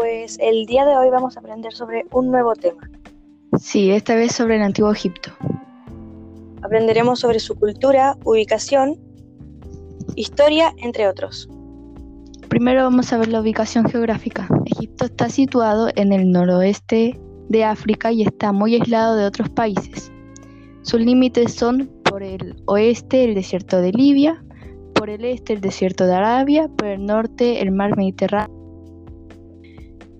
Pues el día de hoy vamos a aprender sobre un nuevo tema. Sí, esta vez sobre el Antiguo Egipto. Aprenderemos sobre su cultura, ubicación, historia, entre otros. Primero vamos a ver la ubicación geográfica. Egipto está situado en el noroeste de África y está muy aislado de otros países. Sus límites son por el oeste el desierto de Libia, por el este el desierto de Arabia, por el norte el mar Mediterráneo,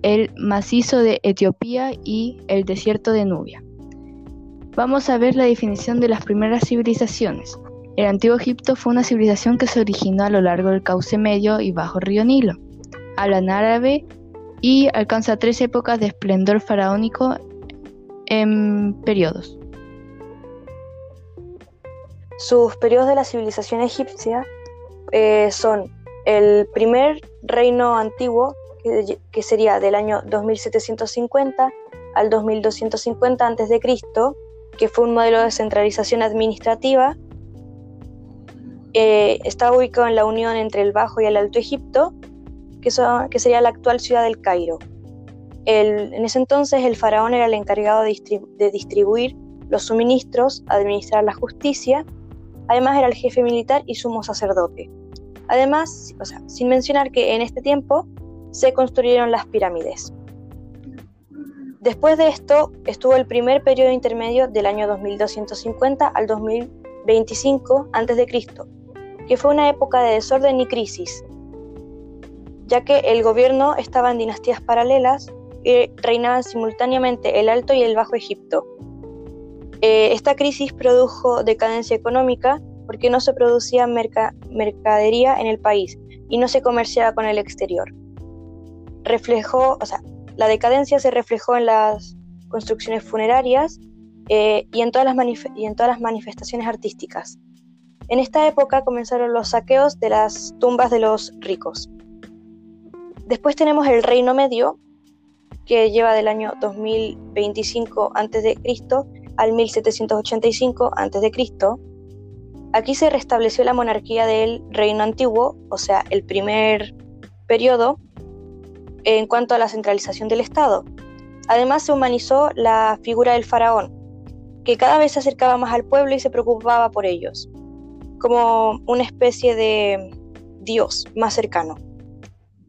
el macizo de Etiopía y el desierto de Nubia. Vamos a ver la definición de las primeras civilizaciones. El antiguo Egipto fue una civilización que se originó a lo largo del cauce medio y bajo río Nilo. Hablan árabe y alcanza tres épocas de esplendor faraónico en periodos. Sus periodos de la civilización egipcia eh, son el primer reino antiguo, que, sería del año 2750 al 2250 a.C., que fue un modelo de centralización administrativa eh, está ubicado en la unión entre el Bajo y el Alto Egipto, que, que sería la actual ciudad del Cairo. en ese entonces el faraón era el encargado de, distribuir los suministros, administrar la justicia, además era el jefe militar y sumo sacerdote. Además, sin mencionar que en este tiempo se construyeron las pirámides. Después de esto estuvo el primer periodo intermedio del año 2250 al 2025 a.C., que fue una época de desorden y crisis, ya que el gobierno estaba en dinastías paralelas y reinaban simultáneamente el Alto y el Bajo Egipto. Eh, esta crisis produjo decadencia económica porque no se producía mercadería en el país y no se comerciaba con el exterior. Reflejó, o sea, la decadencia se reflejó en las construcciones funerarias eh, y, en todas las y en todas las manifestaciones artísticas. En esta época comenzaron los saqueos de las tumbas de los ricos. Después tenemos el Reino Medio, que lleva del año 2025 a.C. al 1785 a.C. Aquí se restableció la monarquía del Reino Antiguo, o sea, el primer periodo, en cuanto a la centralización del Estado. Además se humanizó la figura del faraón, que cada vez se acercaba más al pueblo y se preocupaba por ellos como una especie de dios más cercano.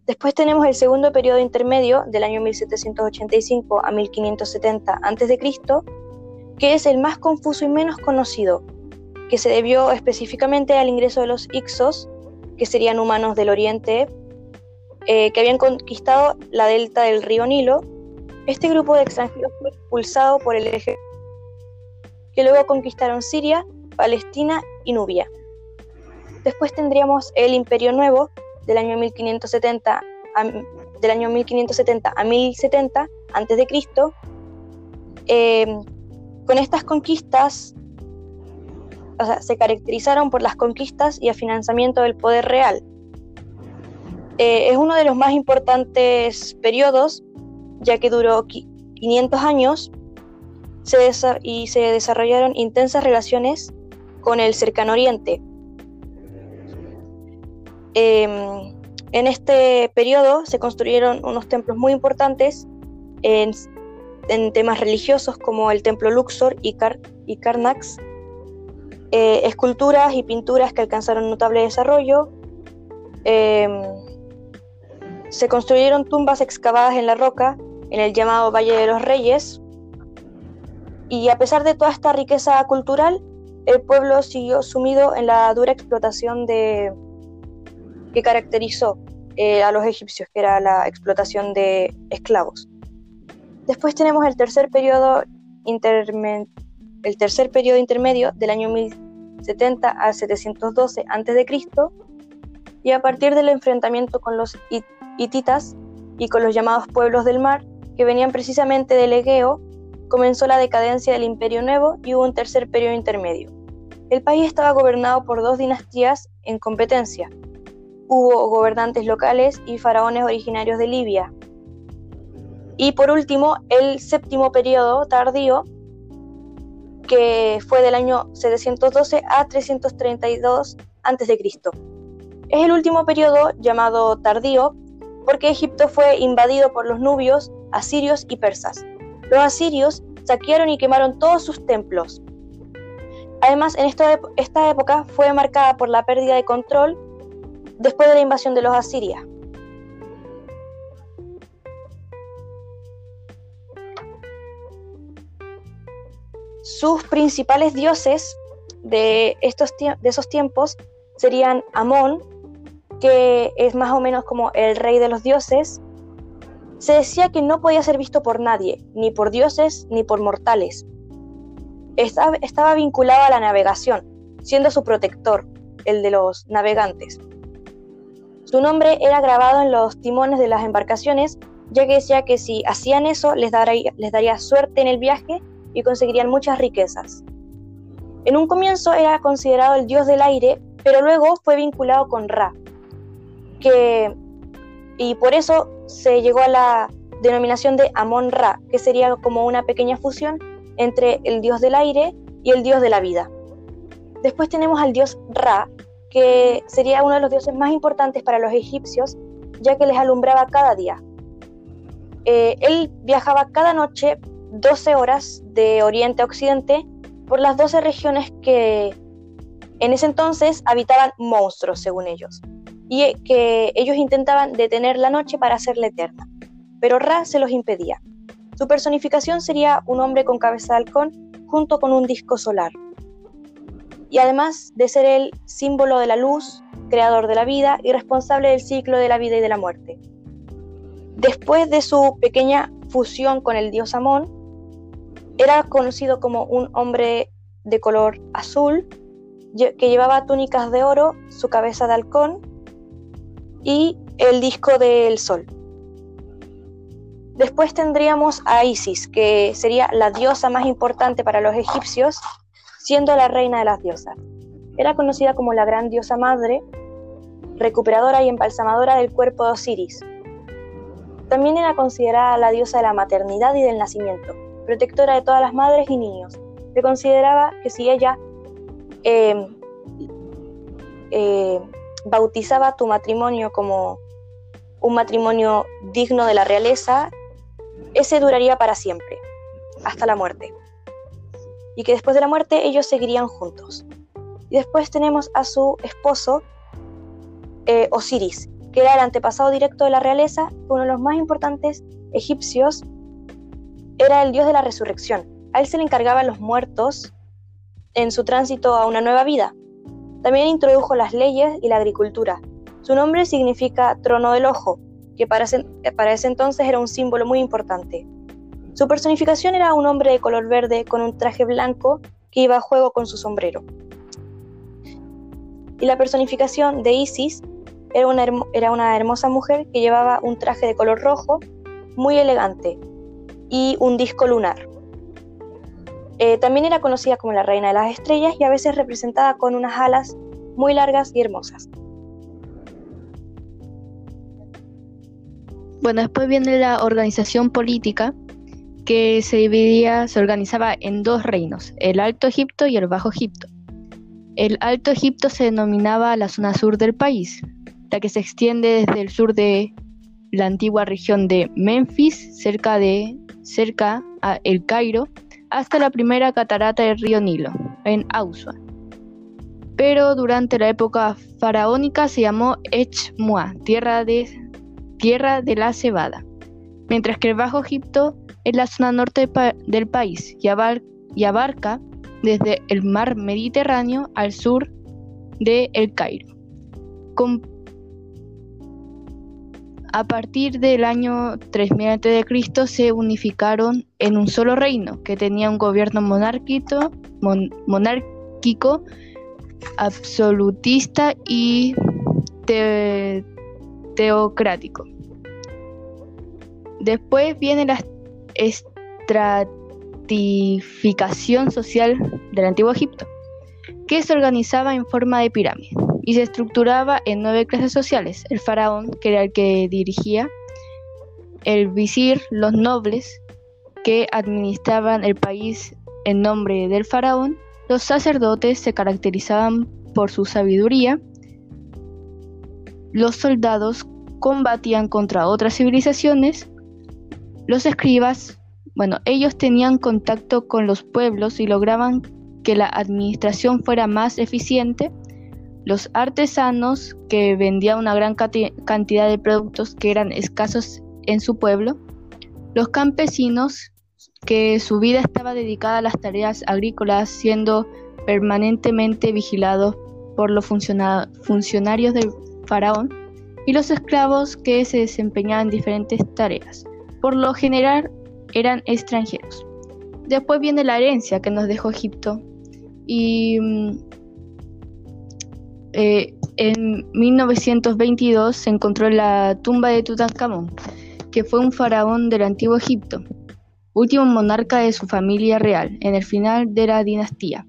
Después tenemos el segundo periodo intermedio del año 1785 a 1570 a.C., que es el más confuso y menos conocido, que se debió específicamente al ingreso de los Ixos, que serían humanos del Oriente, eh, que habían conquistado la delta del río Nilo. Este grupo de extranjeros fue expulsado por el ejército, que luego conquistaron Siria, Palestina y Nubia. Después tendríamos el Imperio Nuevo del año 1570 a, del año 1570 a 1070 antes de Cristo. Em, con estas conquistas, se caracterizaron por las conquistas y financiamiento del poder real. Eh, es uno de los más importantes periodos, ya que duró 500 años y se desarrollaron intensas relaciones con el cercano oriente, Em, en este periodo se construyeron unos templos muy importantes en, temas religiosos como el templo Luxor y, Karnax, eh, esculturas y pinturas que alcanzaron notable desarrollo. Em, se construyeron tumbas excavadas en la roca en el llamado Valle de los Reyes. Y a pesar de toda esta riqueza cultural, el pueblo siguió sumido en la dura explotación de, que caracterizó eh, a los egipcios, que era la explotación de esclavos. Después tenemos el tercer periodo, el tercer periodo intermedio del año 1070 a 712 a.C. y a partir del enfrentamiento con los hititas y con los llamados pueblos del mar, que venían precisamente del Egeo, comenzó la decadencia del Imperio Nuevo y hubo un tercer periodo intermedio. El país estaba gobernado por dos dinastías en competencia, hubo gobernantes locales y faraones originarios de Libia. Y por último, el séptimo periodo tardío, que fue del año 712 a 332 a.C. Es el último periodo llamado tardío porque Egipto fue invadido por los nubios, asirios y persas. Los asirios saquearon y quemaron todos sus templos. Además, en esta, esta época fue marcada por la pérdida de control después de la invasión de los asirios. Sus principales dioses de, estos de esos tiempos serían Amón, que es más o menos como el rey de los dioses. Se decía que no podía ser visto por nadie, ni por dioses ni por mortales. Estaba, vinculado a la navegación, siendo su protector, el de los navegantes. Su nombre era grabado en los timones de las embarcaciones, ya que decía que si hacían eso les daría, les daría suerte en el viaje y conseguirían muchas riquezas. En un comienzo era considerado el dios del aire, pero luego fue vinculado con Ra, y por eso se llegó a la denominación de Amon Ra, que sería como una pequeña fusión entre el dios del aire y el dios de la vida. Después tenemos al dios Ra, que sería uno de los dioses más importantes para los egipcios, ya que les alumbraba cada día. Eh, él viajaba cada noche 12 horas de oriente a occidente por las 12 regiones que en ese entonces habitaban monstruos, según ellos, y que ellos intentaban detener la noche para hacerla eterna, pero Ra se los impedía. Su personificación sería un hombre con cabeza de halcón junto con un disco solar. Y además de ser el símbolo de la luz, creador de la vida y responsable del ciclo de la vida y de la muerte. Después de su pequeña fusión con el dios Amón, era conocido como un hombre de color azul que llevaba túnicas de oro, su cabeza de halcón y el disco del sol. Después tendríamos a Isis, que sería la diosa más importante para los egipcios, siendo la reina de las diosas. Era conocida como la gran diosa madre, recuperadora y embalsamadora del cuerpo de Osiris. También era considerada la diosa de la maternidad y del nacimiento protectora de todas las madres y niños. Se consideraba que si ella eh, eh, bautizaba tu matrimonio como un matrimonio digno de la realeza, ese duraría para siempre, hasta la muerte. Y que después de la muerte ellos seguirían juntos. Y después tenemos a su esposo, eh, Osiris, que era el antepasado directo de la realeza, uno de los más importantes egipcios era el dios de la resurrección. A él se le encargaban los muertos en su tránsito a una nueva vida. También introdujo las leyes y la agricultura. Su nombre significa trono del ojo, que para ese, entonces era un símbolo muy importante. Su personificación era un hombre de color verde con un traje blanco que iba a juego con su sombrero. Y la personificación de Isis era una hermosa mujer que llevaba un traje de color rojo muy elegante, y un disco lunar. Eh, también era conocida como la reina de las estrellas y a veces representada con unas alas muy largas y hermosas. Bueno, después viene la organización política que se dividía, se organizaba en dos reinos, el Alto Egipto y el Bajo Egipto. El Alto Egipto se denominaba la zona sur del país, la que se extiende desde el sur de la antigua región de Memphis, cerca de cerca a El Cairo, hasta la primera catarata del río Nilo, en Ausua. Pero durante la época faraónica se llamó Echmua, tierra de, tierra de la cebada, mientras que el Bajo Egipto es la zona norte del país y, abarca desde el mar Mediterráneo al sur de El Cairo. A partir del año 3000 a.C. se unificaron en un solo reino que tenía un gobierno monárquico, monárquico absolutista y teocrático. Después viene la estratificación social del antiguo Egipto, que se organizaba en forma de pirámide y se estructuraba en nueve clases sociales. El faraón, que era el que dirigía, el visir, los nobles, que administraban el país en nombre del faraón, los sacerdotes se caracterizaban por su sabiduría, los soldados combatían contra otras civilizaciones, los escribas, bueno, ellos tenían contacto con los pueblos y lograban que la administración fuera más eficiente. Los artesanos, que vendían una gran cantidad de productos que eran escasos en su pueblo. Los campesinos, que su vida estaba dedicada a las tareas agrícolas, siendo permanentemente vigilados por los funcionarios del faraón y los esclavos que se desempeñaban en diferentes tareas. Por lo general eran extranjeros. Después viene la herencia que nos dejó Egipto y mm, eh, en 1922 se encontró la tumba de Tutankamón, que fue un faraón del antiguo Egipto, último monarca de su familia real en el final de la dinastía.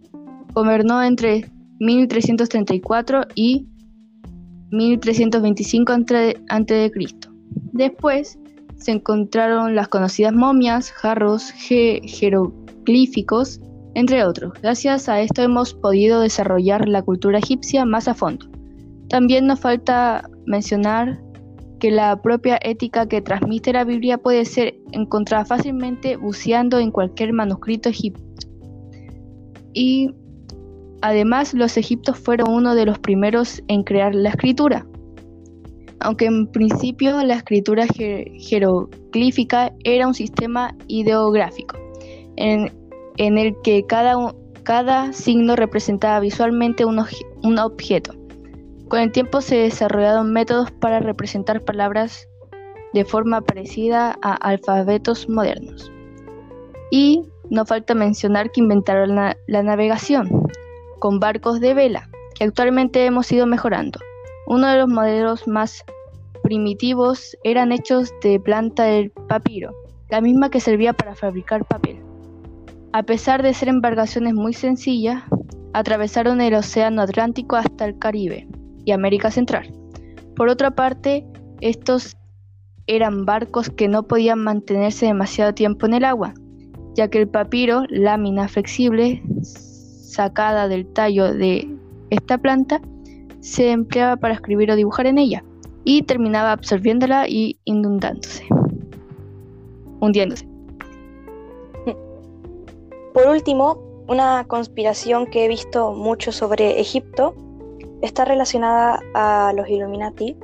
Gobernó entre 1334 y 1325 a.C. Después se encontraron las conocidas momias, jarros, jeroglíficos, entre otros. Gracias a esto hemos podido desarrollar la cultura egipcia más a fondo. También nos falta mencionar que la propia ética que transmite la Biblia puede ser encontrada fácilmente buceando en cualquier manuscrito egipcio. Y Además, los egipcios fueron uno de los primeros en crear la escritura. Aunque en principio la escritura jeroglífica era un sistema ideográfico, el que cada, cada, signo representaba visualmente un, un objeto. Con el tiempo se desarrollaron métodos para representar palabras de forma parecida a alfabetos modernos. Y no falta mencionar que inventaron la navegación, con barcos de vela, que actualmente hemos ido mejorando. Uno de los modelos más primitivos eran hechos de planta del papiro, la misma que servía para fabricar papel. A pesar de ser embarcaciones muy sencillas, atravesaron el Océano Atlántico hasta el Caribe y América Central. Por otra parte, estos eran barcos que no podían mantenerse demasiado tiempo en el agua, ya que el papiro, lámina flexible, sacada del tallo de esta planta se empleaba para escribir o dibujar en ella y terminaba absorbiéndola y inundándose, hundiéndose. Por último, una conspiración que he visto mucho sobre Egipto está relacionada a los Illuminati,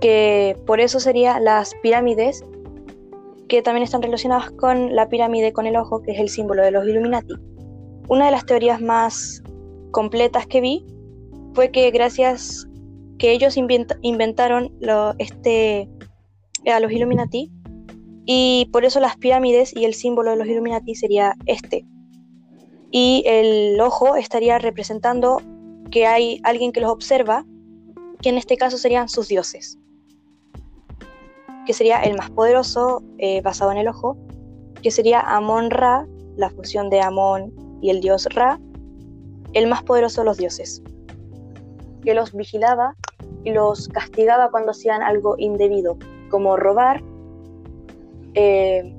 que por eso serían las pirámides, que también están relacionadas con la pirámide con el ojo, que es el símbolo de los Illuminati. Una de las teorías más completas que vi fue que gracias que ellos inventaron este, a los Illuminati y por eso las pirámides y el símbolo de los Illuminati sería este. Y el ojo estaría representando que hay alguien que los observa, que en este caso serían sus dioses, que sería el más poderoso eh, basado en el ojo, que sería Amon Ra, la fusión de Amon y el dios Ra, el más poderoso de los dioses, que los vigilaba y los castigaba cuando hacían algo indebido, como robar, eh,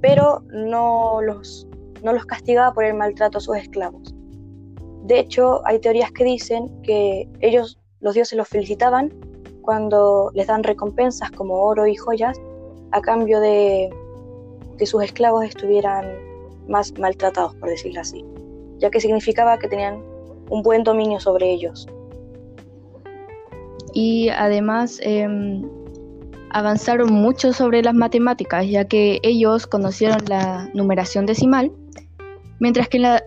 pero no los, no los castigaba por el maltrato a sus esclavos. De hecho, hay teorías que dicen que ellos, los dioses, los felicitaban cuando les dan recompensas como oro y joyas a cambio de que sus esclavos estuvieran más maltratados, por decirlo así, ya que significaba que tenían un buen dominio sobre ellos. Y además em, avanzaron mucho sobre las matemáticas, ya que ellos conocieron la numeración decimal, mientras que en la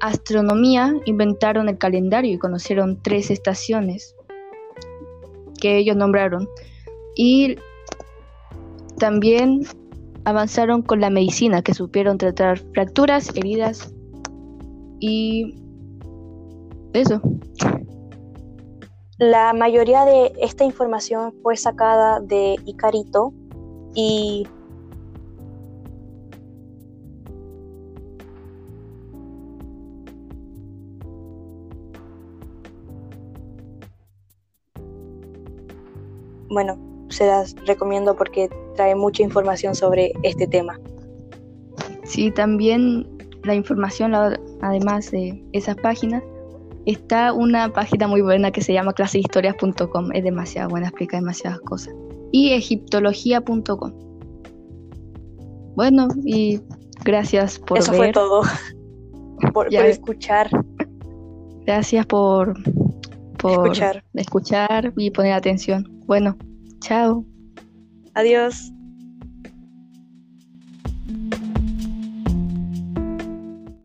astronomía inventaron el calendario y conocieron tres estaciones que ellos nombraron. Y también avanzaron con la medicina, que supieron tratar fracturas, heridas y eso. La mayoría de esta información fue sacada de Icarito y bueno, se las recomiendo porque trae mucha información sobre este tema. Sí, también la información, además de esas páginas, está una página muy buena que se llama clasehistorias.com. Es demasiado buena, explica demasiadas cosas. y egiptología.com. Bueno, y gracias por Eso fue todo. por, escuchar. Gracias por, por escuchar. escuchar y poner atención. Bueno, chao. Adiós.